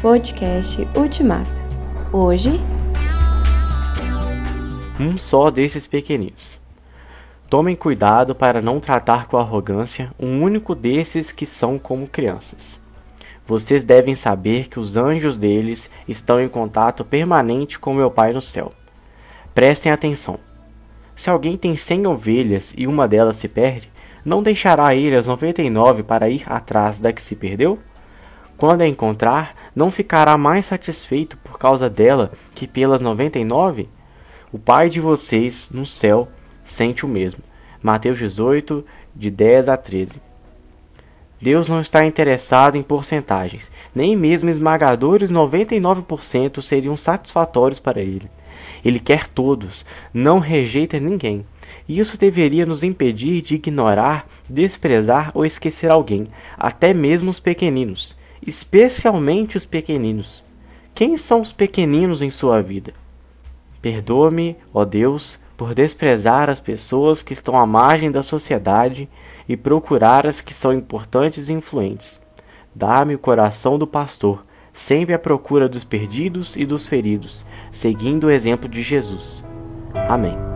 Podcast Ultimato. Hoje. Um só desses pequeninos. Tomem cuidado para não tratar com arrogância um único desses que são como crianças. Vocês devem saber que os anjos deles estão em contato permanente com meu Pai no céu. Prestem atenção. Se alguém tem cem ovelhas e uma delas se perde, não deixará ele as noventa e nove para ir atrás da que se perdeu? Quando a encontrar, não ficará mais satisfeito por causa dela que pelas 99? O Pai de vocês, no céu, sente o mesmo. Mateus 18, de 10 a 13. Deus não está interessado em porcentagens, nem mesmo esmagadores 99% seriam satisfatórios para ele. Ele quer todos, não rejeita ninguém. E isso deveria nos impedir de ignorar, desprezar ou esquecer alguém, até mesmo os pequeninos especialmente os pequeninos. Quem são os pequeninos em sua vida? Perdoa-me, ó Deus, por desprezar as pessoas que estão à margem da sociedade e procurar as que são importantes e influentes. Dá-me o coração do pastor, sempre à procura dos perdidos e dos feridos, seguindo o exemplo de Jesus. Amém.